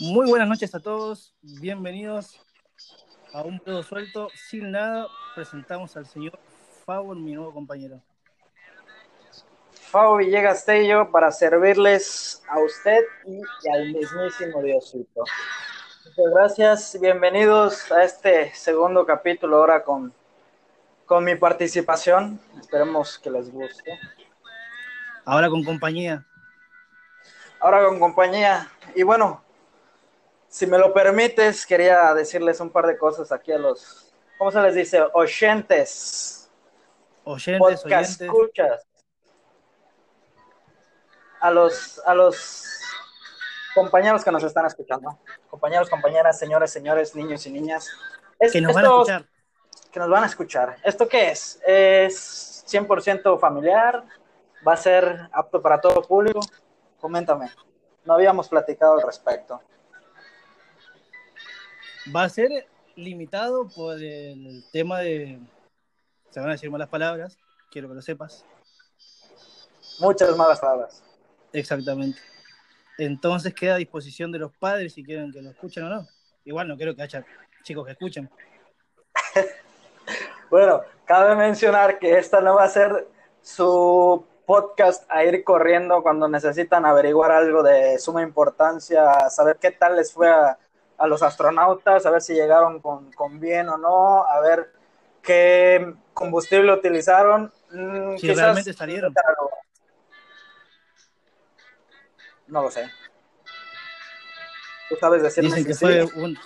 Muy buenas noches a todos, bienvenidos a un pedo suelto. Sin nada, presentamos al señor Fabo, mi nuevo compañero. Fabo Villegas Tello para servirles a usted y al mismísimo Diosito. Muchas gracias, bienvenidos a este segundo capítulo ahora con, con mi participación. Esperemos que les guste. Ahora con compañía. Ahora con compañía. Y bueno, si me lo permites, quería decirles un par de cosas aquí a los, ¿cómo se les dice? Oyentes. Oyentes, Podcast oyentes. escuchas. A los, a los compañeros que nos están escuchando. Compañeros, compañeras, señores, señores, niños y niñas. Es- Que nos van a escuchar. que nos van a escuchar. ¿Esto qué es? ¿Es 100% familiar? ¿Va a ser apto para todo público? Coméntame. No habíamos platicado al respecto. Va a ser limitado por el tema de. Se van a decir malas palabras, quiero que lo sepas. Muchas malas palabras. Exactamente. Entonces queda a disposición de los padres si quieren que lo escuchen o no. Igual no quiero que haya chicos que escuchen. Bueno, cabe mencionar que esta no va a ser su podcast a ir corriendo cuando necesitan averiguar algo de suma importancia, saber qué tal les fue a, a los astronautas, a ver si llegaron con, con bien o no, a ver qué combustible utilizaron. Mm, Si quizás- realmente salieron. No lo sé. ¿Tú sabes decirme Dicen si que sí? fue un,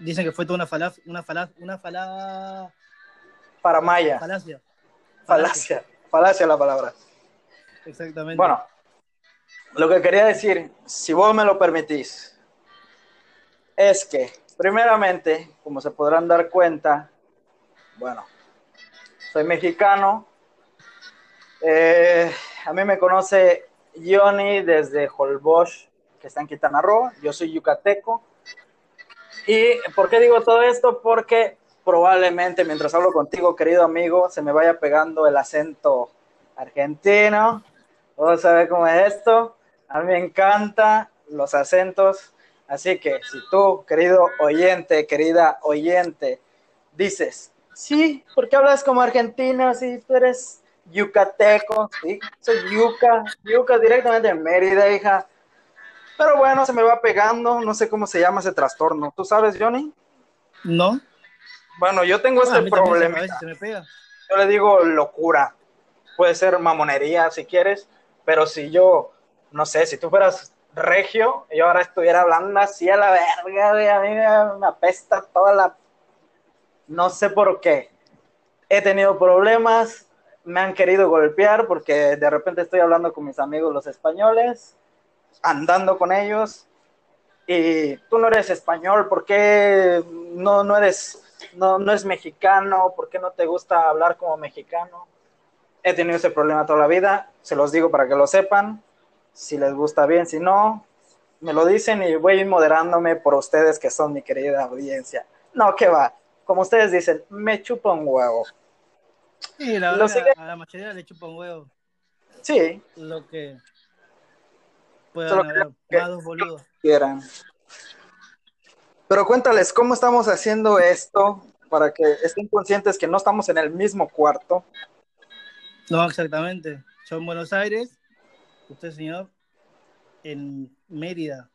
dicen que fue toda una falaz, una falaz, una falaz, Para Maya. falacia. Falacia. Falacia la palabra. Exactamente. Bueno, lo que quería decir, si vos me lo permitís, es que, primeramente, como se podrán dar cuenta, bueno, soy mexicano, eh, a mí me conoce Johnny desde Holbox, que está en Quintana Roo, yo soy yucateco. ¿Y por qué digo todo esto? Porque probablemente mientras hablo contigo, querido amigo, se me vaya pegando el acento argentino. A ver cómo es esto. A mí me encantan los acentos. Así que si tú, querido oyente, querida oyente, dices, sí, ¿por qué hablas como argentino si tú eres yucateco? Sí, soy yuca, yuca directamente de Mérida, hija. Pero bueno, se me va pegando, no sé cómo se llama ese trastorno. ¿Tú sabes, Johnny? ¿No? Bueno, yo tengo a este problema. Yo le digo locura. Puede ser mamonería si quieres, pero si yo, no sé, si tú fueras regio, yo ahora estuviera hablando así a la verga, güey, a mí me, apesta toda la... No sé por qué. He tenido problemas, me han querido golpear porque de repente estoy hablando con mis amigos los españoles, andando con ellos, y tú no eres español, ¿por qué no, no eres, no, no es mexicano? ¿Por qué no te gusta hablar como mexicano? He tenido ese problema toda la vida, se los digo para que lo sepan, si les gusta bien, si no, me lo dicen y voy a ir moderándome por ustedes que son mi querida audiencia. No, que va, como ustedes dicen, me chupa un huevo. Sí, la verdad, sigue- a la mayoría le chupa un huevo Sí, lo que puedan Solo haber que- dos boludos. quieran. Pero cuéntales, ¿cómo estamos haciendo esto para que estén conscientes que no estamos en el mismo cuarto? No, exactamente. Yo en Buenos Aires, usted, señor, en Mérida.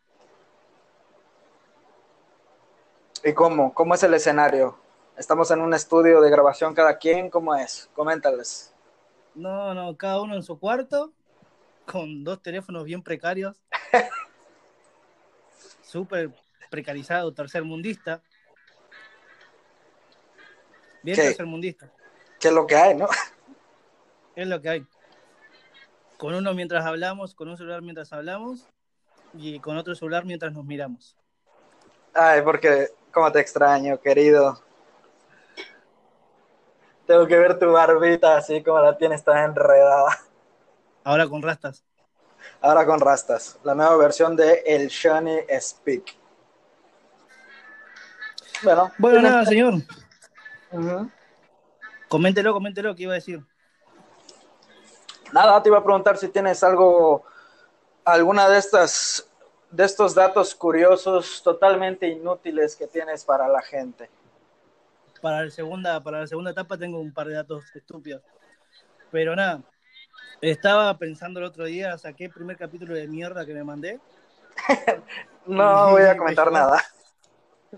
¿Y cómo? ¿Cómo es el escenario? ¿Estamos en un estudio de grabación cada quien? ¿Cómo es? Coméntales. No, no, cada uno en su cuarto, con dos teléfonos bien precarios. Súper precarizado, tercermundista. Bien tercermundista. ¿Qué es lo que hay, no? Es lo que hay. Con uno mientras hablamos, con un celular mientras hablamos y con otro celular mientras nos miramos. Ay, porque, cómo te extraño, querido. Tengo que ver tu barbita así como la tienes tan enredada. Ahora con rastas. Ahora con rastas. La nueva versión de El Shiny Speak. Bueno, Bueno, nada, señor. Ujú. Coméntelo, coméntelo, ¿qué iba a decir? Nada, te iba a preguntar si tienes algo, alguna de estas de estos datos curiosos totalmente inútiles que tienes para la gente? Para la segunda, para la segunda etapa tengo un par de datos estúpidos. Pero nada, estaba pensando el otro día, saqué el primer capítulo de mierda que me mandé. no voy a comentar nada.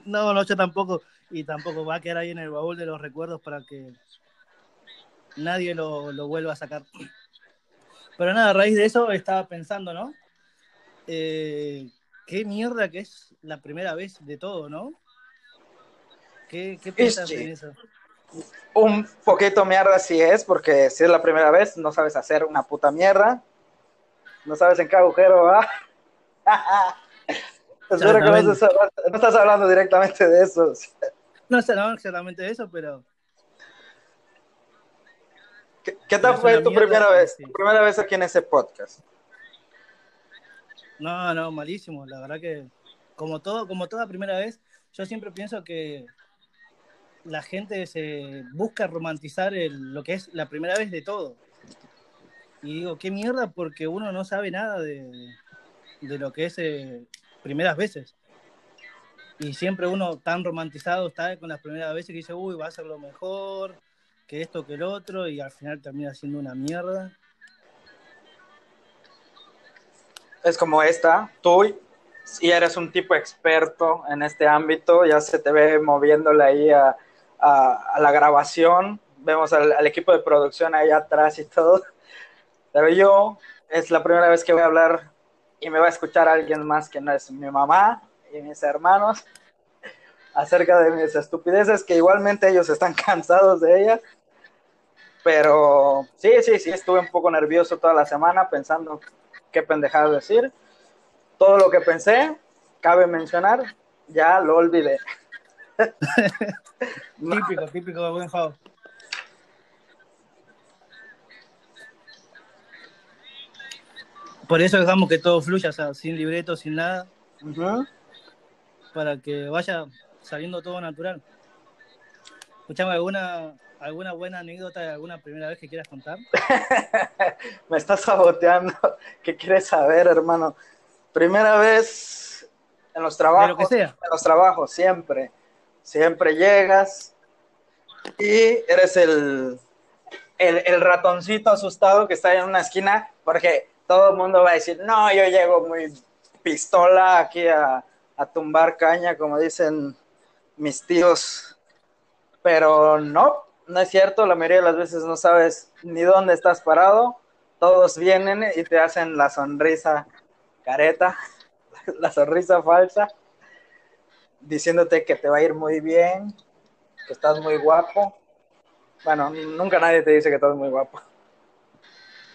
No, no, yo tampoco. Y tampoco va a quedar ahí en el baúl de los recuerdos para que nadie lo, lo vuelva a sacar. Pero nada, a raíz de eso estaba pensando, ¿no? Eh, qué mierda que es la primera vez de todo, ¿no? ¿Qué, qué piensas en eso? Un poquito mierda sí es, porque si es la primera vez, no sabes hacer una puta mierda. No sabes en qué agujero va. Espero que no, estás hablando directamente de eso. No no, exactamente de eso, pero. ¿Qué, tal fue tu primera vez? Tu primera vez aquí en ese podcast. No, no, malísimo. La verdad que, como todo, como toda primera vez, yo siempre pienso que la gente se busca romantizar lo que es la primera vez de todo. Y digo, qué mierda, porque uno no sabe nada de, lo que es eh, primeras veces. Y siempre uno tan romantizado está con las primeras veces que dice, uy, va a ser lo mejor, que esto, que el otro, y al final termina siendo una mierda. es como esta, tú y eres un tipo experto en este ámbito, ya se te ve moviéndole ahí a, la grabación, vemos al, equipo de producción ahí atrás y todo, pero yo es la primera vez que voy a hablar y me va a escuchar alguien más que no es mi mamá y mis hermanos acerca de mis estupideces, que igualmente ellos están cansados de ellas. Pero sí, sí, sí, estuve un poco nervioso toda la semana pensando qué pendejada decir. Todo lo que pensé, cabe mencionar, ya lo olvidé. típico, típico de buen favor. Por eso dejamos que todo fluya, o sea, sin libreto, sin nada. Para que vaya saliendo todo natural. Escuchame, ¿alguna, ¿alguna buena anécdota de alguna primera vez que quieras contar? Me estás saboteando. ¿Qué quieres saber, hermano? Primera vez en los trabajos. que sea. En los trabajos, siempre. Siempre llegas y eres el, el, ratoncito asustado que está en una esquina porque todo el mundo va a decir, no, yo llego muy pistola aquí a, a tumbar caña, como dicen mis tíos pero no, no es cierto, la mayoría de las veces no sabes ni dónde estás parado, todos vienen y te hacen la sonrisa careta, la sonrisa falsa, diciéndote que te va a ir muy bien, que estás muy guapo. Bueno, nunca nadie te dice que estás muy guapo.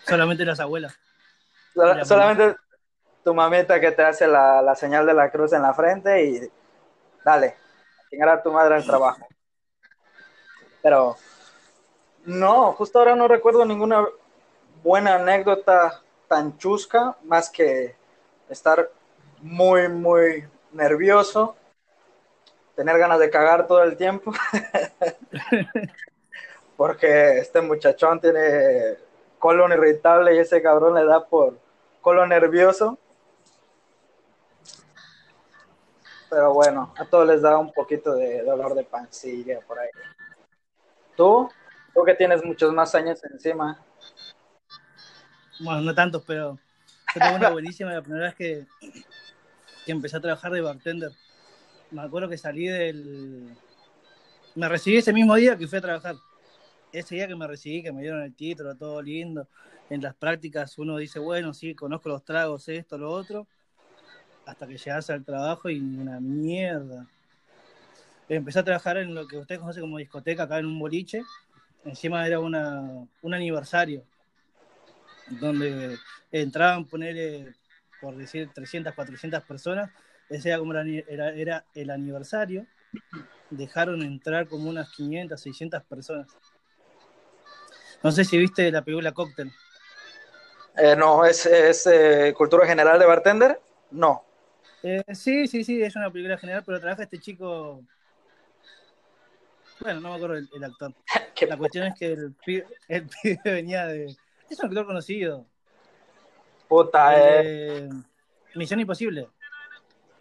Solamente las abuelas. solamente tu mamita que te hace la, la, señal de la cruz en la frente y dale, a a tu madre el trabajo. Pero no, justo ahora no recuerdo ninguna buena anécdota tan chusca, más que estar muy, muy nervioso, tener ganas de cagar todo el tiempo, porque este muchachón tiene colon irritable y ese cabrón le da por colon nervioso. Pero bueno, a todos les da un poquito de dolor de pancilla por ahí. ¿Tú? Tú que tienes muchos más años encima. Bueno, no tantos, pero tengo una buenísima la primera vez que, que empecé a trabajar de bartender. Me acuerdo que salí del... Me recibí ese mismo día que fui a trabajar. Ese día que me recibí, que me dieron el título, todo lindo. En las prácticas uno dice, bueno, sí, conozco los tragos, esto, lo otro. Hasta que llegas al trabajo y una mierda empecé a trabajar en lo que usted conoce como discoteca, acá en un boliche. Encima era una, un aniversario, donde entraban, poner, por decir, 300, 400 personas. Ese era como era, era el aniversario. Dejaron entrar como unas 500, 600 personas. No sé si viste la película Cocktail. Eh, no, ¿es, es eh, cultura general de bartender? No. Eh, sí, sí, sí, es una película general, pero trabaja este chico bueno, no me acuerdo el, actor. La cuestión es que el pibe, venía de. Es un actor conocido. Puta, eh. Misión Imposible.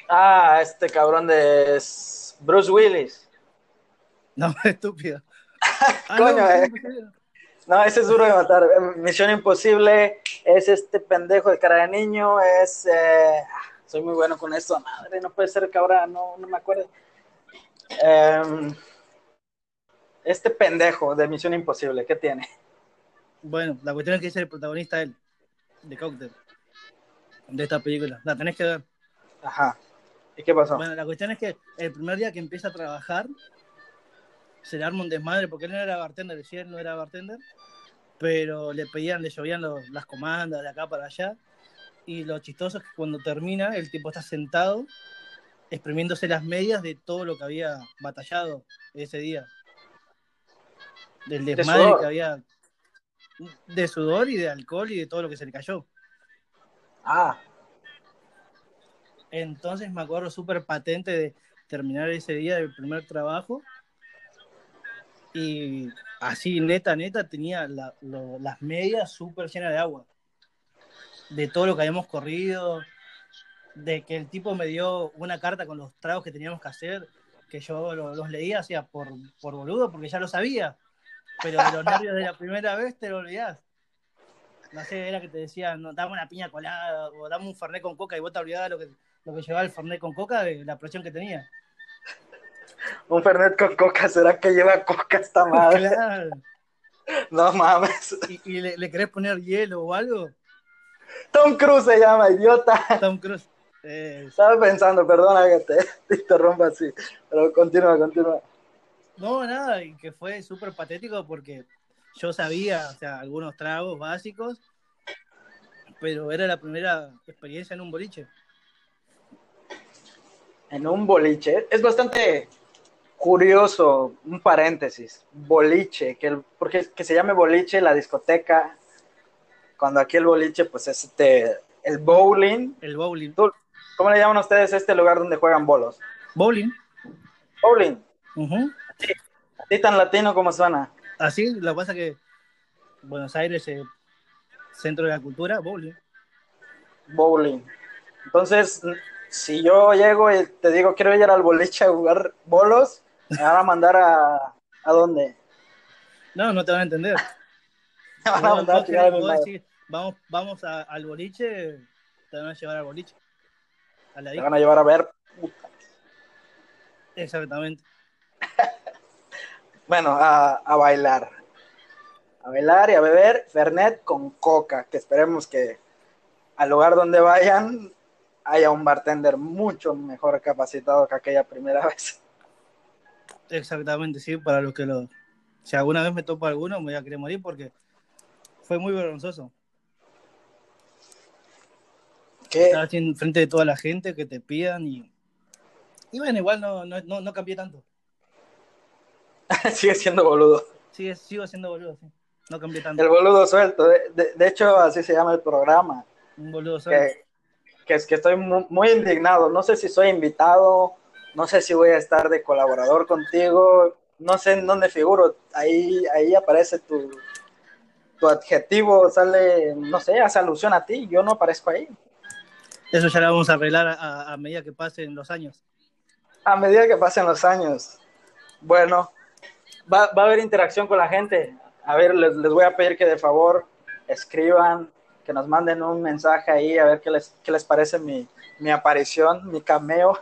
Ah, este cabrón de Bruce Willis. No, estúpido. Ah, Coño, no, eh. no, ese es duro de matar. Misión Imposible es este pendejo de cara de niño, es... Eh, soy muy bueno con esto, madre, no puede ser que ahora no, no me acuerdo. Em, este pendejo de Misión Imposible, ¿qué tiene? Bueno, la cuestión es que es el protagonista él, de Cocktail, de esta película. La tenés que ver. Ajá. ¿Y qué pasó? Bueno, la cuestión es que el primer día que empieza a trabajar, se le arma un desmadre, porque él no era bartender, decía él no era bartender, pero le pedían, le llovían las comandas de acá para allá, y lo chistoso es que cuando termina, el tipo está sentado, exprimiéndose las medias de todo lo que había batallado ese día. Del desmadre que había de sudor y de alcohol y de todo lo que se le cayó. Ah. Entonces me acuerdo súper patente de terminar ese día del primer trabajo. Y así, neta, neta, tenía las medias súper llenas de agua. De todo lo que habíamos corrido. De que el tipo me dio una carta con los tragos que teníamos que hacer. Que yo los, leía, hacía por, por boludo, porque ya lo sabía pero de los nervios de la primera vez te lo olvidás. No sé, era que te decían, no, dame una piña colada o dame un fernet con coca y vos te olvidabas lo que, lo que llevaba el fernet con coca de la presión que tenía. Un fernet con coca, ¿será que lleva coca esta madre? Claro. No mames. ¿Y, le, querés poner hielo o algo? Tom Cruise se llama, idiota. Tom Cruise. Estaba pensando, perdona que te, te interrumpa así, pero continúa, continúa. No, nada, y que fue súper patético porque yo sabía, o sea, algunos tragos básicos, pero era la primera experiencia en un boliche. En un boliche. Es bastante curioso, un paréntesis, boliche, que el, porque que se llame boliche la discoteca, cuando aquí el boliche, pues es este, el bowling. El bowling. ¿Cómo le llaman ustedes a este lugar donde juegan bolos? Bowling. Bowling. Así tan latino como suena. Así, lo que pasa es que Buenos Aires es centro de la cultura, bowling. Bowling. Entonces, si yo llego y te digo quiero ir al boliche a jugar bolos, me van a mandar a, ¿a dónde? No, no te van a entender. Me van a mandar a vamos, vamos al boliche, te van a llevar al boliche. te van a llevar a ver. Exactamente. bueno, a, bailar. A bailar y a beber Fernet con coca, que esperemos que al lugar donde vayan haya un bartender mucho mejor capacitado que aquella primera vez. Exactamente, sí, para los que lo... Si alguna vez me topo alguno, me voy a querer morir porque fue muy vergonzoso. ¿Qué? Estar en frente de toda la gente que te pidan y... Y bueno, igual no, no, no, no cambié tanto. Sigue siendo boludo. Sigue, sigo siendo boludo, sí. No cambié tanto. El boludo suelto. De, de, hecho, así se llama el programa. Un boludo suelto. Que, es que estoy muy, indignado. No sé si soy invitado, no sé si voy a estar de colaborador contigo, no sé en dónde figuro. Ahí, ahí aparece tu, tu adjetivo, sale, no sé, hace alusión a ti. Yo no aparezco ahí. Eso ya lo vamos a arreglar a, a medida que pasen los años. A medida que pasen los años. Bueno, va, a haber interacción con la gente. A ver, les, voy a pedir que de favor escriban, que nos manden un mensaje ahí, a ver qué les, qué les parece mi, mi aparición, mi cameo,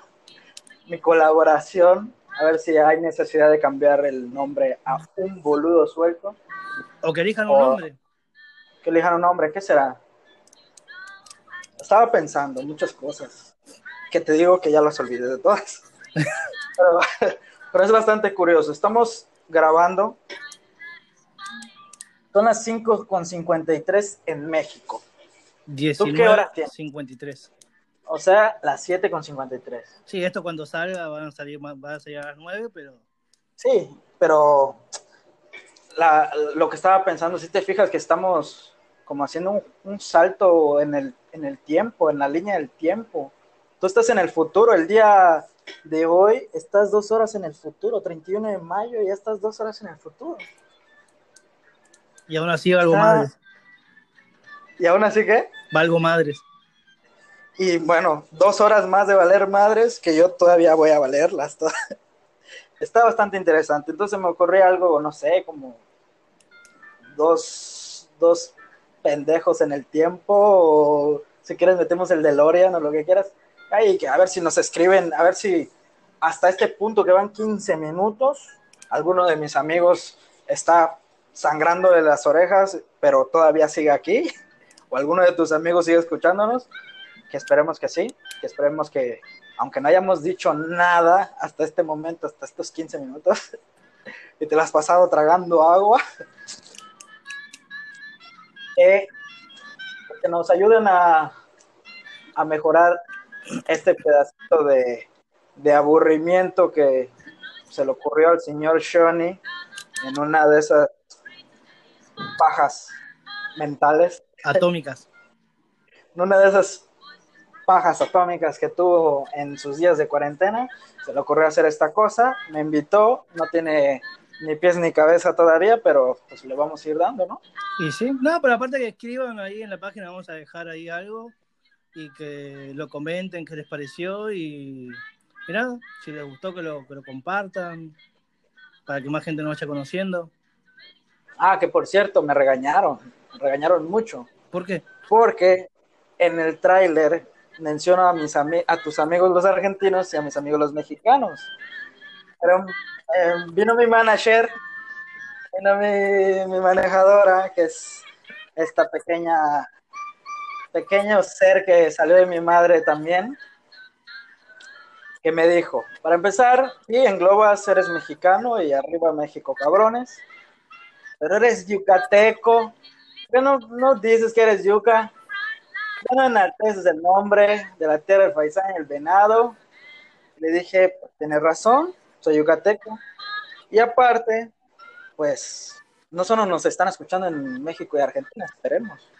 mi colaboración, a ver si hay necesidad de cambiar el nombre a un boludo suelto. O que elijan un nombre. Que elijan un nombre, ¿qué será? Estaba pensando muchas cosas, que te digo que ya las olvidé de todas. pero, pero es bastante curioso. Estamos grabando. Son las 5.53 en México. 19, qué hora tienes? 53. O sea, las 7.53. Sí, esto cuando salga van a salir, va a salir a las 9, pero... Sí, pero lo que estaba pensando, si te fijas que estamos como haciendo un, salto en el, en el tiempo, en la línea del tiempo. Tú estás en el futuro, el día de hoy estás dos horas en el futuro, 31 de mayo, ya estás dos horas en el futuro. Y aún así valgo madres. ¿Y aún así qué? Valgo madres. Y bueno, dos horas más de valer madres que yo todavía voy a valerlas. todas. Está bastante interesante. Entonces me ocurrió algo, no sé, como dos, dos pendejos en el tiempo, o si quieres metemos el DeLorean o lo que quieras. Ay, que a ver si nos escriben, a ver si hasta este punto que van 15 minutos, alguno de mis amigos está sangrando de las orejas, pero todavía sigue aquí, o alguno de tus amigos sigue escuchándonos, que esperemos que sí, que esperemos que, aunque no hayamos dicho nada hasta este momento, hasta estos 15 minutos, y te lo has pasado tragando agua, eh, que nos ayuden a, a mejorar este pedacito de, de aburrimiento que se le ocurrió al señor Shoney en una de esas pajas mentales. Atómicas. En una de esas pajas atómicas que tuvo en sus días de cuarentena, se le ocurrió hacer esta cosa, me invitó, no tiene ni pies ni cabeza todavía, pero pues le vamos a ir dando, ¿no? Y sí, no, pero aparte que escriban ahí en la página, vamos a dejar ahí algo y que lo comenten, qué les pareció y, y nada, si les gustó que lo, que lo compartan, para que más gente nos vaya conociendo. Ah, que por cierto, me regañaron, me regañaron mucho, ¿Por qué? porque en el tráiler menciono a mis a tus amigos los argentinos y a mis amigos los mexicanos. Pero eh, vino mi manager, vino mi, mi manejadora, que es esta pequeña pequeño ser que salió de mi madre también, que me dijo, para empezar, sí, englobas, eres mexicano y arriba México, cabrones, pero eres yucateco, ¿qué no, no dices que eres yuca? ¿Qué no enalteces el nombre de la tierra del faisán y el venado? Le dije, tienes razón, soy yucateco. Y aparte, pues, no solo nos están escuchando en México y Argentina, esperemos.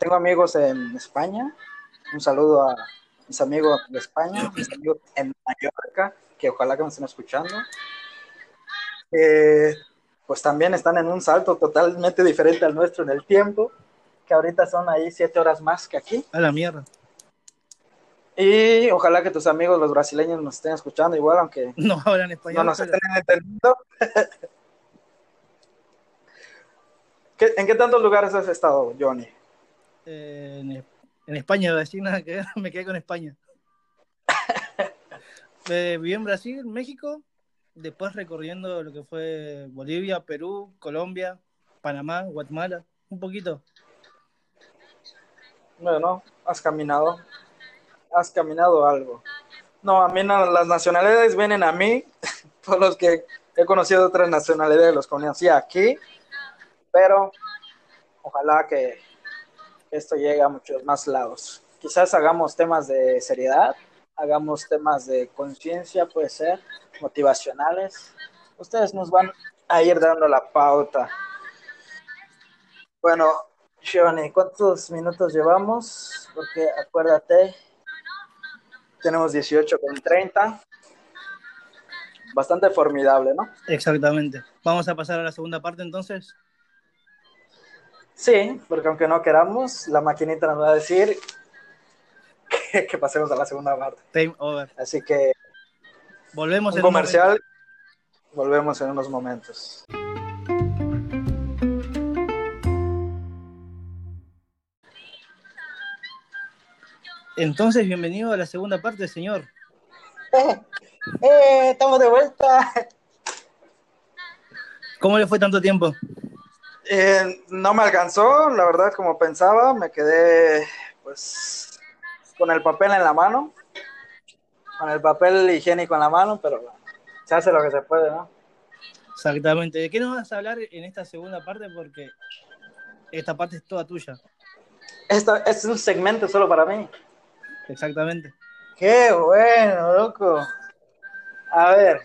Tengo amigos en España, un saludo a mis amigos de España, mis amigos en Mallorca, que ojalá que me estén escuchando. Eh, pues también están en un salto totalmente diferente al nuestro en el tiempo, que ahorita son ahí siete horas más que aquí. A la mierda. Y ojalá que tus amigos los brasileños nos estén escuchando igual, aunque No hablan no español. nos pero- estén entendiendo. ¿Qué- ¿En qué tantos lugares has estado, Johnny? Eh, en, en España, decir nada que me quedé con España. Eh, viví en Brasil, México, después recorriendo lo que fue Bolivia, Perú, Colombia, Panamá, Guatemala, un poquito. Bueno, has caminado. Has caminado algo. No, a mí no, las nacionalidades vienen a mí. Todos los que he conocido otras nacionalidades los conocí aquí. Pero ojalá que esto llegue a muchos más lados. Quizás hagamos temas de seriedad, hagamos temas de conciencia, puede ser, motivacionales. Ustedes nos van a ir dando la pauta. Bueno, Shivani, ¿cuántos minutos llevamos? Porque acuérdate, tenemos 18 con 30. Bastante formidable, ¿no? Exactamente. Vamos a pasar a la segunda parte entonces. Sí, porque aunque no queramos, la maquinita nos va a decir que, que pasemos a la segunda parte. Time over. Así que Volvemos un en un comercial, volvemos en unos momentos. momento. Entonces, bienvenido a la segunda parte, señor. ¡Eh! ¡Estamos de vuelta! ¿Cómo le fue tanto tiempo? Eh, no me alcanzó, la verdad, como pensaba, me quedé pues con el papel en la mano, con el papel higiénico en la mano, pero bueno, se hace lo que se puede, ¿no? Exactamente. ¿De qué nos vas a hablar en esta segunda parte? Porque esta parte es toda tuya. Esto, es un segmento solo para mí. Exactamente. Qué bueno, loco. A ver,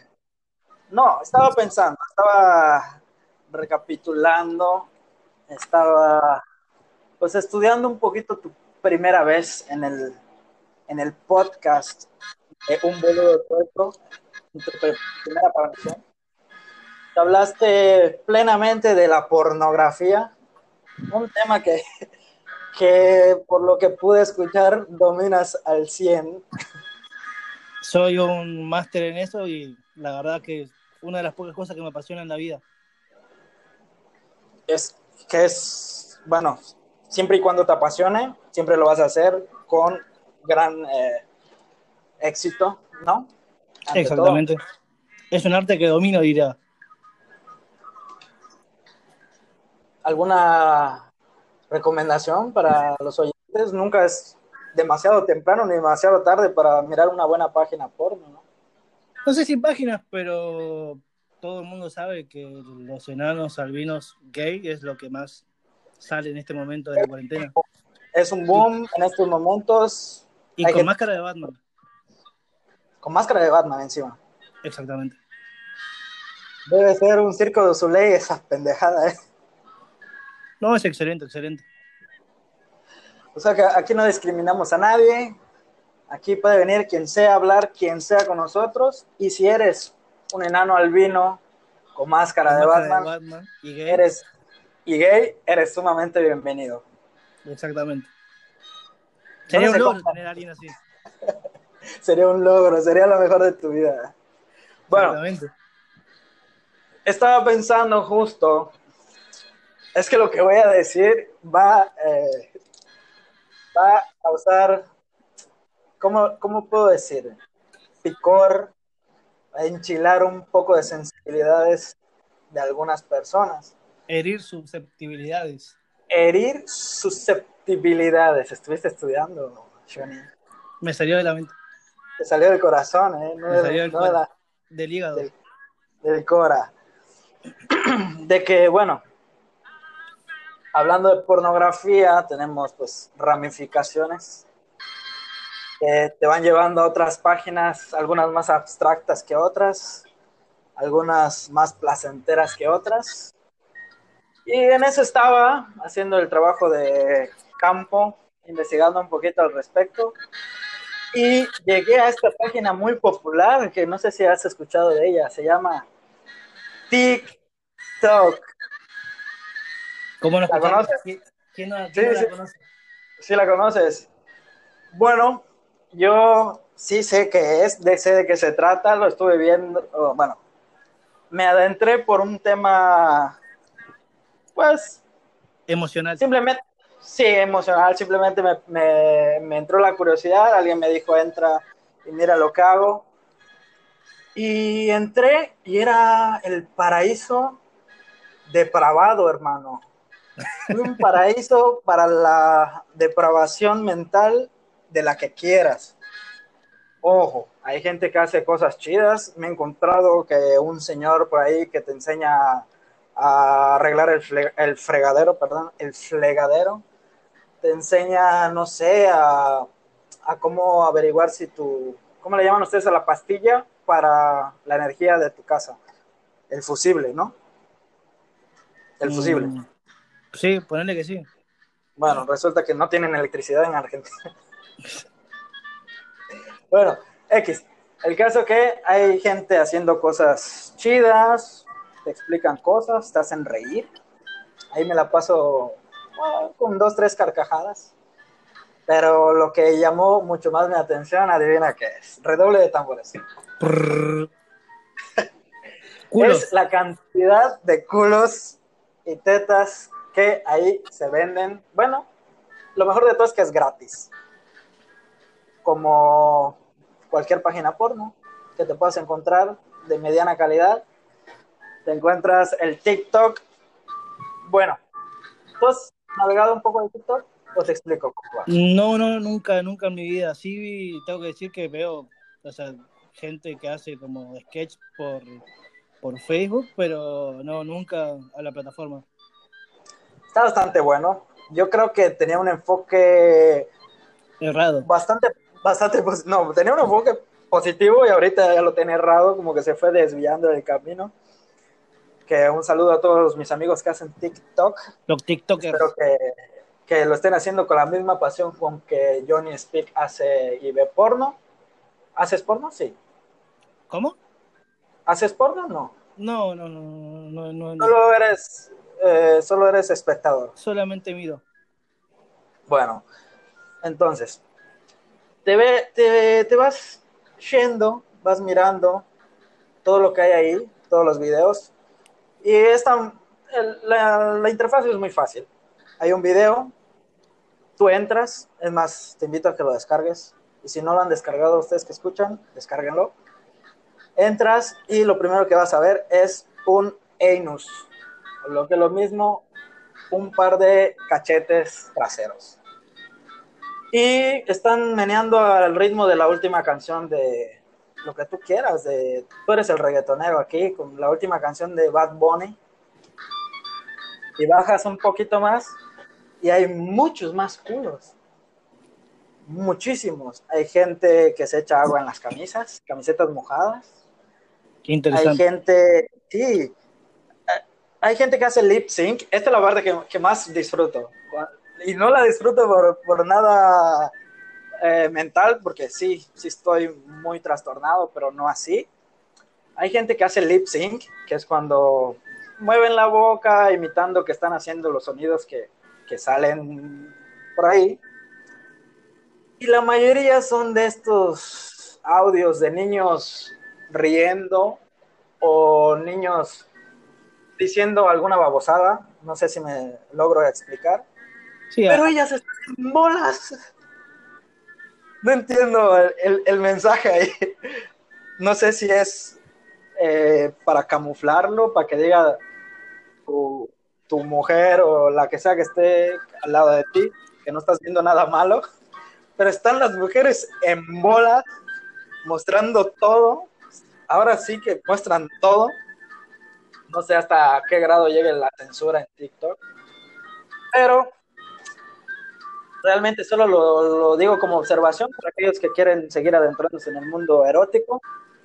no, estaba pensando, estaba recapitulando, estaba pues estudiando un poquito tu primera vez en el, en el podcast de Un boludo tuerto, tu pr- primera aparición. Te hablaste plenamente de la pornografía, un tema que, que por lo que pude escuchar dominas al 100. Soy un máster en eso y la verdad que una de las pocas cosas que me apasiona en la vida. Es que es, bueno, siempre y cuando te apasione, siempre lo vas a hacer con gran eh, éxito, ¿no? Ante Exactamente. Todo. Es un arte que domino, diría. ¿Alguna recomendación para los oyentes? Nunca es demasiado temprano ni demasiado tarde para mirar una buena página porno, ¿no? No sé si páginas, pero todo el mundo sabe que los enanos albinos gay es lo que más sale en este momento de la cuarentena. Es un boom en estos momentos. Y con máscara de Batman. Con máscara de Batman encima. Exactamente. Debe ser un circo de su ley esa pendejada, ¿eh? No, es excelente, excelente. O sea que aquí no discriminamos a nadie. Aquí puede venir quien sea, hablar quien sea con nosotros. Y si eres un enano albino con máscara, de, Batman, y gay. Eres, y gay, eres sumamente bienvenido. Exactamente. Sería un logro tener a alguien así. sería un logro, sería lo mejor de tu vida. Bueno, estaba pensando justo, es que lo que voy a decir va, eh, va a causar, ¿cómo, ¿cómo puedo decir? Picor, enchilar un poco de sensibilidades de algunas personas. Herir susceptibilidades. Herir susceptibilidades. ¿Estuviste estudiando, Johnny? Me salió de la mente. Te salió del corazón, ¿eh? Me salió del, no del hígado. Del, del cora. De que, bueno, hablando de pornografía, tenemos pues ramificaciones que te van llevando a otras páginas, algunas más abstractas que otras, algunas más placenteras que otras. Y en eso estaba haciendo el trabajo de campo, investigando un poquito al respecto. Y llegué a esta página muy popular, que no sé si has escuchado de ella, se llama TikTok. ¿Cómo ¿La conoces? ¿Quién, no, sí, la conoce? Sí, la conoces. Bueno, yo sí sé qué es, de, sé de qué se trata, lo estuve viendo, bueno, me adentré por un tema, pues... Emocional. Simplemente, sí, emocional, simplemente me, me, me entró la curiosidad, alguien me dijo, entra y mira lo que hago. Y entré y era el paraíso depravado, hermano. Un paraíso para la depravación mental de la que quieras. Ojo, hay gente que hace cosas chidas. Me he encontrado que un señor por ahí que te enseña a arreglar el, fregadero, perdón, el flegadero. Te enseña, no sé, a, a cómo averiguar si tu, ¿cómo le llaman ustedes a la pastilla para la energía de tu casa? El fusible, ¿no? El fusible. Mm, sí, ponerle que sí. Bueno, resulta que no tienen electricidad en Argentina. bueno, X. El caso que hay gente haciendo cosas chidas, te explican cosas, te hacen reír. Ahí me la paso ah, con dos, tres carcajadas. Pero lo que llamó mucho más mi atención, adivina qué es. Redoble de tambores. es la cantidad de culos y tetas que ahí se venden. Bueno, lo mejor de todo es que es gratis como cualquier página porno que te puedas encontrar de mediana calidad. Te encuentras el TikTok. Bueno, ¿tú has navegado un poco en TikTok o te explico? No, no, nunca, nunca en mi vida. Sí, tengo que decir que veo o sea, gente que hace como sketch por, por Facebook, pero no, nunca a la plataforma. Está bastante bueno. Yo creo que tenía un enfoque errado. Bastante bastante, no, tenía un enfoque positivo y ahorita ya lo tiene errado, como que se fue desviando del camino. Que un saludo a todos mis amigos que hacen TikTok. Los TikTokers. Espero que, que lo estén haciendo con la misma pasión con que Johnny Speak hace y ve porno. ¿Haces porno? Sí. ¿Cómo? ¿Haces porno? No. No, no, no, no, Solo eres, eh, solo eres espectador. Solamente miro. Bueno, entonces, te, ve, te, te vas yendo, vas mirando todo lo que hay ahí, todos los videos, y esta, la, la interfaz es muy fácil. Hay un video, tú entras, es más, te invito a que lo descargues, y si no lo han descargado ustedes que escuchan, descárguenlo. Entras y lo primero que vas a ver es un anus, lo que lo mismo, un par de cachetes traseros. Y están meneando al ritmo de la última canción de lo que tú quieras, de tú eres el reggaetonero aquí, con la última canción de Bad Bunny. Y bajas un poquito más y hay muchos más culos. Muchísimos. Hay gente que se echa agua en las camisas, camisetas mojadas. Qué interesante. Hay gente, sí, hay gente que hace lip sync. Esta es la parte que, que más disfruto. Y no la disfruto por, por nada eh, mental, porque sí, sí estoy muy trastornado, pero no así. Hay gente que hace lip sync, que es cuando mueven la boca imitando que están haciendo los sonidos que, que salen por ahí. Y la mayoría son de estos audios de niños riendo o niños diciendo alguna babosada, no sé si me logro explicar, Sí, pero ellas están en bolas. No entiendo el, el- el mensaje ahí. No sé si es eh, para camuflarlo, para que diga tu, tu mujer o la que sea que esté al lado de ti, que no estás viendo nada malo, pero están las mujeres en bolas mostrando todo. Ahora sí que muestran todo. No sé hasta qué grado llegue la censura en TikTok. Pero realmente solo lo, digo como observación para aquellos que quieren seguir adentrándose en el mundo erótico.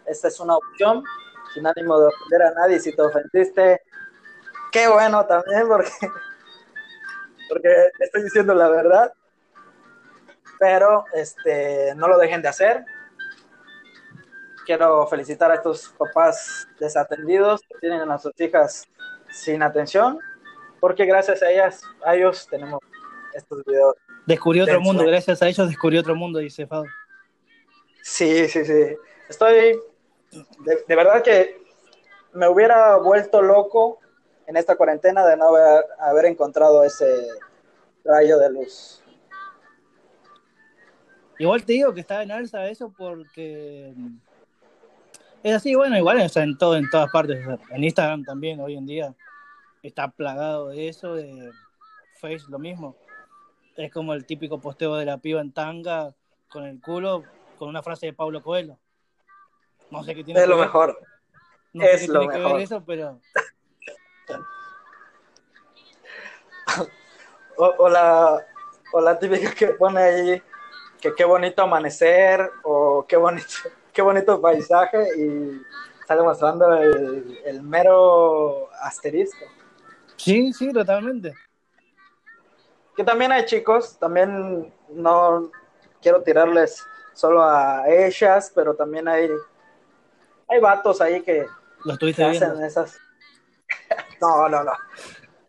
Esta es una opción, sin ánimo de ofender a nadie. Si te ofendiste, qué bueno también, porque, porque estoy diciendo la verdad. Pero este, no lo dejen de hacer. Quiero felicitar a estos papás desatendidos que tienen a sus hijas sin atención, porque gracias a ellas, a ellos tenemos estos videos. Descubrí otro mundo, gracias a ellos descubrí otro mundo, dice Fado. Sí, sí, sí. Estoy, de, de verdad que me hubiera vuelto loco en esta cuarentena de no haber, haber encontrado ese rayo de luz. Igual te digo que está en alza eso porque es así, bueno, igual está en todo, en todas partes. o sea, En Instagram también hoy en día está plagado de eso, de Face lo mismo. Es como el típico posteo de la piba en tanga con el culo, con una frase de Pablo Coelho. No sé qué tiene Es que lo ver, mejor. no sé es qué lo tiene que mejor. ver eso, pero O, o la, o la típica que pone ahí que qué bonito amanecer o qué bonito, qué bonito paisaje y sale mostrando el, el mero asterisco. sí, sí, totalmente. Que también hay chicos, también no quiero tirarles solo a ellas, pero también hay, hay vatos ahí que, Lo que estuviste hacen esas. No, no, no.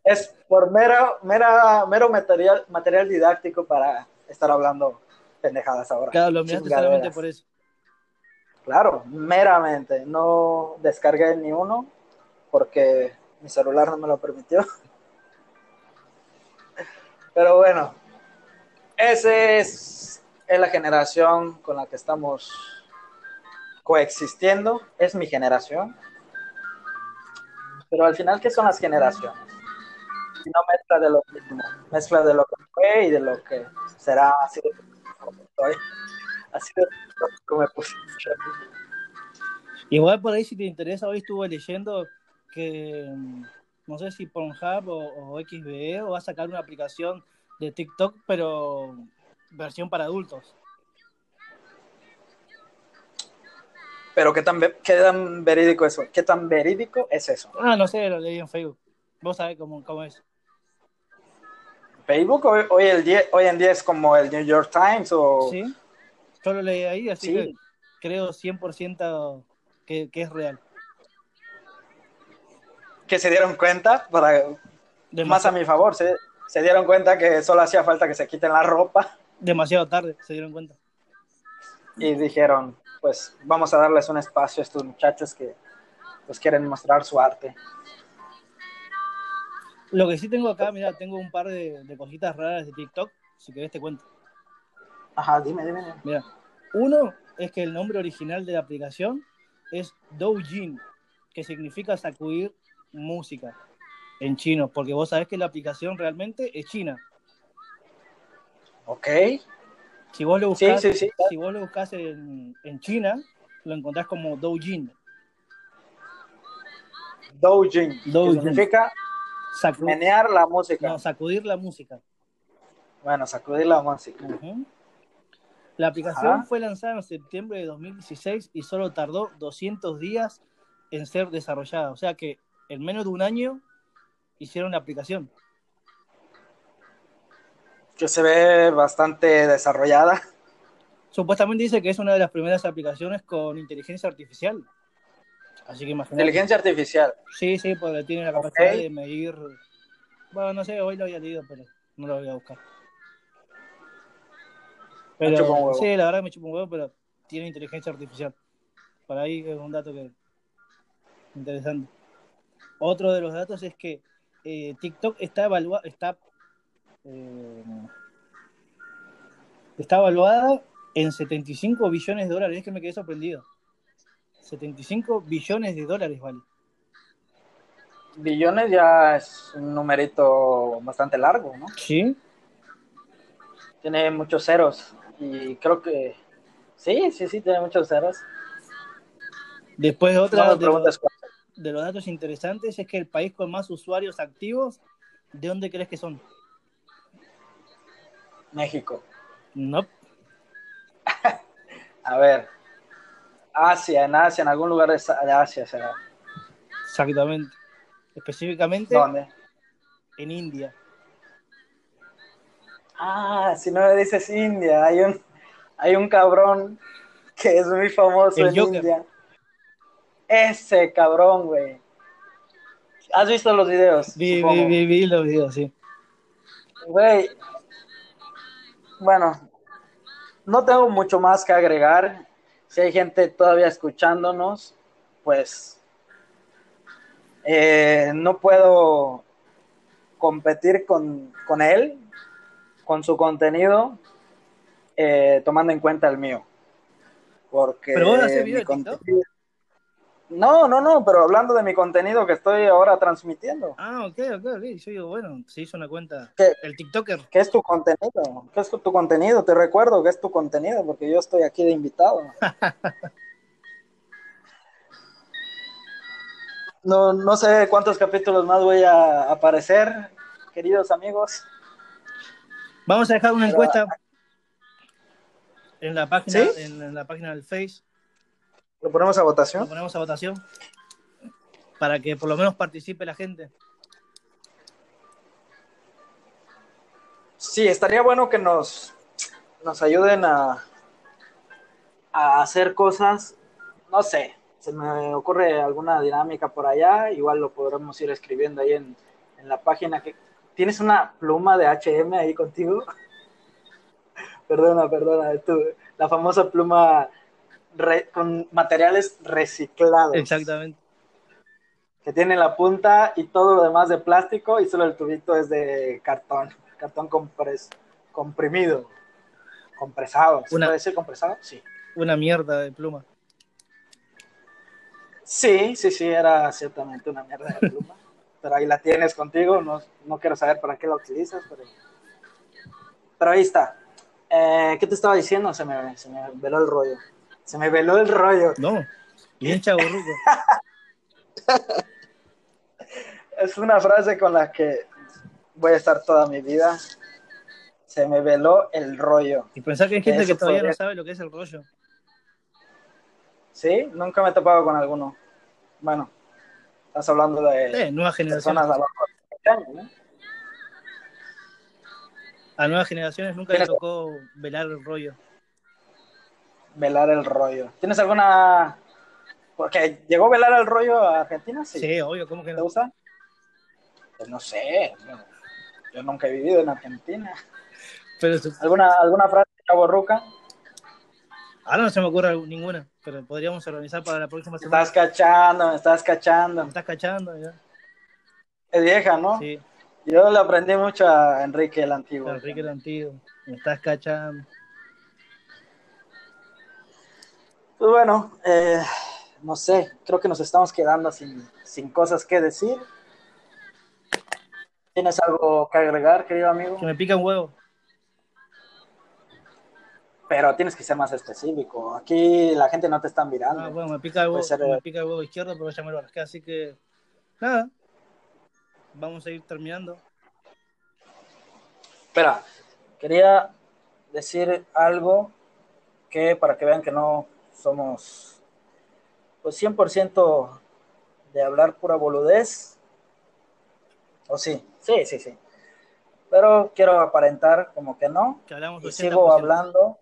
Es por mera, mera, mero material, material didáctico para estar hablando pendejadas ahora. Claro, lo miraste Chingaderas. solamente por eso. Claro, meramente. No descargué ni uno porque mi celular no me lo permitió. Pero bueno, esa es, es la generación con la que estamos coexistiendo. Es mi generación. Pero al final, ¿qué son las generaciones? Si no mezcla de lo mismo, mezcla de lo que fue y de lo que será así de como estoy. Así de como me puse. Igual por ahí si te interesa, hoy estuve leyendo que no sé si Pornhub o, o XBE o va a sacar una aplicación de TikTok, pero versión para adultos. Pero ¿qué tan, qué tan verídico es eso? ¿Qué tan verídico es eso? Ah, no sé, lo leí en Facebook. Vos sabés cómo, cómo es. Facebook hoy, hoy, el día, hoy en día es como el New York Times o... ¿Sí? Yo lo leí ahí, así Sí. que creo 100% que, que es real. Que se dieron cuenta para más a mi favor, se, se dieron cuenta que solo hacía falta que se quiten la ropa Demasiado tarde, se dieron cuenta. y dijeron, pues vamos a darles un espacio a estos muchachos que pues quieren mostrar su arte. Lo que sí tengo acá, mira, tengo un par de, de cositas raras de TikTok, si querés te cuento. Ajá, dime, dime. dime. Mira, uno es que el nombre original de la aplicación es Doujin, que significa sacudir música en chino, porque vos sabés que la aplicación realmente es china. Ok. Si vos lo buscás, Sí, sí, sí. si vos lo buscás en, en China, lo encontrás como Doujin. Doujin. Doujin. significa Sacu- menear la música. no, sacudir la música. Bueno, sacudir la música. Ujú. La aplicación Ajá. fue lanzada en septiembre de 2016 y solo tardó 200 días en ser desarrollada. O sea que en menos de un año hicieron la aplicación. Que se ve bastante desarrollada. Supuestamente dice que es una de las primeras aplicaciones con inteligencia artificial. Así que imagínate. Inteligencia artificial. Sí, sí, porque tiene la capacidad de medir. Bueno, no sé, hoy lo había leído, pero no lo voy a buscar. Me chupa un Pero, huevo. sí, la verdad que me chupa un huevo, pero tiene inteligencia artificial. Para ahí es un dato que interesante. Otro de los datos es que eh, TikTok está evaluada, está, eh, está evaluada en 75 billones de dólares. Es que me quedé sorprendido. 75 billones de dólares, vale. Billones ya es un numerito bastante largo, ¿no? Sí, Tiene muchos ceros. Y creo que. Sí, sí, sí, tiene muchos ceros. Después otra No de, los. De los datos interesantes es que el país con más usuarios activos, ¿de dónde crees que son? México. No, A ver. Asia, en Asia, en algún lugar de Asia será. exactamente. Específicamente ¿Dónde? en India. Ah, si no me dices India, hay un, hay un cabrón que es muy famoso El en Joker. India. Ese cabrón, güey. ¿Has visto los videos? Vi, vi, Supongo. vi, vi los videos, sí. Güey, bueno, no tengo mucho más que agregar. Si hay gente todavía escuchándonos, pues eh, no puedo competir con, con él, con su contenido, eh, tomando en cuenta el mío. Porque ¿Pero mi TikTok? No, no, no, pero hablando de mi contenido que estoy ahora transmitiendo. Ah, ok, ok, ok. Yo digo, bueno, se hizo una cuenta. ¿Qué? El TikToker. ¿Qué es tu contenido? ¿Qué es tu contenido? Te recuerdo que es tu contenido porque yo estoy aquí de invitado. No, no sé cuántos capítulos más voy a aparecer, queridos amigos. Vamos a dejar una Pero- encuesta en la página, ¿Sí? en, en la página del Face. Lo ponemos a Lo votación. ponemos a votación para que por lo menos participe la gente. Sí, estaría bueno que nos, nos ayuden a, a hacer cosas, no sé, se me ocurre alguna dinámica por allá, igual lo podremos ir escribiendo ahí en, en la página. que ¿Tienes una pluma de HM ahí contigo? perdona, perdona, la famosa pluma re- con materiales reciclados. Exactamente. Que tiene la punta y todo lo demás de plástico y solo el tubito es de cartón, cartón compres, comprimido, compresado. ¿Se Una- puede decir compresado? Sí. Una mierda de pluma. Sí, sí, sí, era ciertamente una mierda de pluma. pero ahí la tienes contigo, no, no quiero saber para qué la utilizas, pero, pero ahí está. Eh, ¿Qué te estaba diciendo? Se me, se me veló el rollo. Se me veló el rollo. No, bien chaburruco. Es una frase con la que voy a estar toda mi vida. Se me veló el rollo. Y pensar que hay gente que todavía podría- no sabe lo que es el rollo. ¿Sí? Nunca me he topado con alguno. Bueno, estás hablando de Eh, nuevas generaciones. personas abajo de 20 años, ¿no? A nuevas generaciones nunca Tienes- tocó velar el rollo. Velar el rollo. ¿Tienes alguna...? Porque llegó velar el rollo a Argentina, sí. Sí, obvio, ¿cómo que ¿Te no? gusta? Pues no sé. Yo nunca he vivido en Argentina. Pero ¿Alguna, alguna frase chaborruca? ahora no se me ocurre ninguna, pero podríamos organizar para la próxima semana. estás cachando, me estás cachando. ¿Me estás cachando? Ya? Es vieja, ¿no? Sí, Yo le aprendí mucho a Enrique el Antiguo. Enrique el Antiguo. Me estás cachando. Pues bueno, eh, no sé, creo que nos estamos quedando sin, sin cosas que decir. ¿Tienes algo que agregar, querido amigo? Que me pica un huevo. Pero tienes que ser más específico. Aquí la gente no te está mirando. Ah, bueno, me pica el huevo, ser, me eh, pica el huevo izquierdo, pero ya me lo así que nada. Vamos a ir terminando. Espera, quería decir algo que para que vean que no somos pues 100% de hablar pura boludez. ¿O sí? Sí, sí, sí. Pero quiero aparentar como que no. Que hablamos Y 80%. sigo hablando.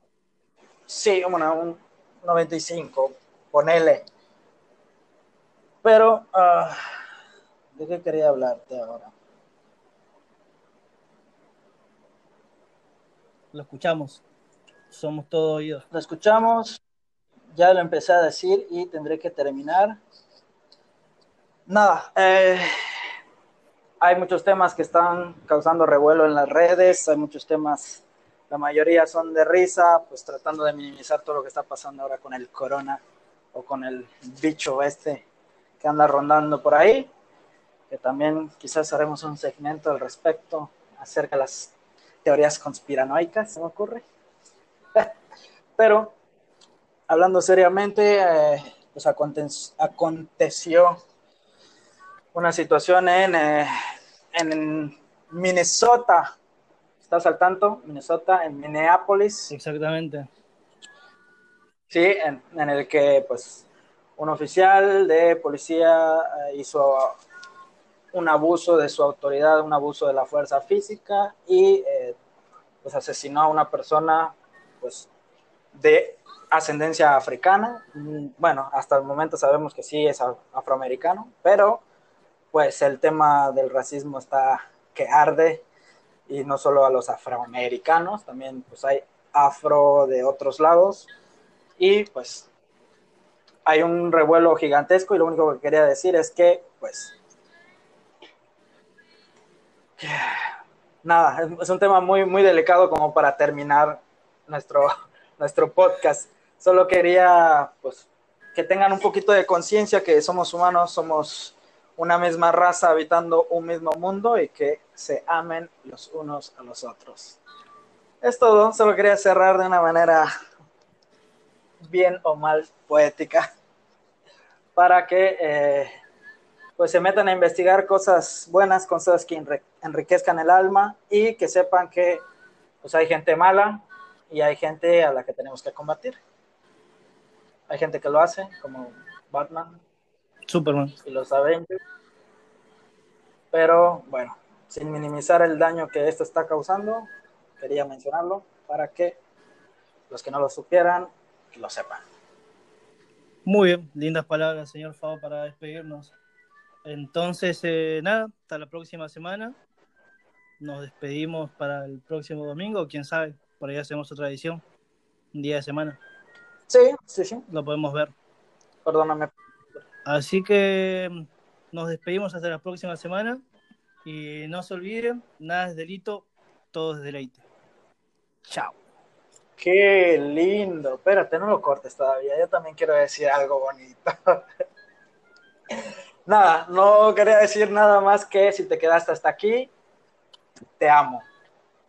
Sí, bueno, un 95, ponele. Pero, ah, ¿de qué quería hablarte ahora? Lo escuchamos. Somos todo oídos. Lo escuchamos, ya lo empecé a decir y tendré que terminar. Nada, eh, hay muchos temas que están causando revuelo en las redes, hay muchos temas, la mayoría son de risa, pues tratando de minimizar todo lo que está pasando ahora con el corona o con el bicho este que anda rondando por ahí, que también quizás haremos un segmento al respecto acerca de las teorías conspiranoicas, se me ocurre. Pero, hablando seriamente, eh, pues aconte- aconteció una situación en, eh, en Minnesota. ¿Estás al tanto? Minnesota, en Minneapolis. Exactamente. Sí, en, en el que pues un oficial de policía eh, hizo un abuso de su autoridad, un abuso de la fuerza física y eh, pues asesinó a una persona pues de ascendencia africana. Mm, Bueno, hasta el momento sabemos que sí es afroamericano, pero pues el tema del racismo está que arde y no solo a los afroamericanos, también pues hay afro de otros lados y pues hay un revuelo gigantesco y lo único que quería decir es que pues nada, es un tema muy muy delicado como para terminar nuestro nuestro podcast. Solo quería pues que tengan un poquito de conciencia que somos humanos, somos una misma raza habitando un mismo mundo y que se amen los unos a los otros. Es todo, solo quería cerrar de una manera bien o mal poética para que eh, pues se metan a investigar cosas buenas, cosas que enri- enriquezcan el alma y que sepan que pues hay gente mala y hay gente a la que tenemos que combatir. Hay gente que lo hace, como Batman, Superman. y los Avengers. Pero bueno, sin minimizar el daño que esto está causando, quería mencionarlo para que los que no lo supieran lo sepan. Muy bien, lindas palabras, señor Favo, para despedirnos. Entonces, eh, nada, hasta la próxima semana. Nos despedimos para el próximo domingo, quién sabe, por ahí hacemos otra edición, un día de semana, Sí, sí, sí, lo podemos ver. perdóname. Así que mm, nos despedimos hasta la próxima semana y no se olviden, nada es delito, todo es deleite. Chao. Qué lindo. Espérate, no lo cortes todavía. Yo también quiero decir algo bonito. nada, no quería decir nada más que si te quedaste hasta aquí, te amo.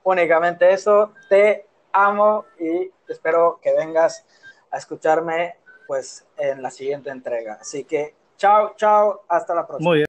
Únicamente eso, te amo y espero que vengas a escucharme pues en la siguiente entrega. Así que chao, chao, hasta la próxima. Muy bien.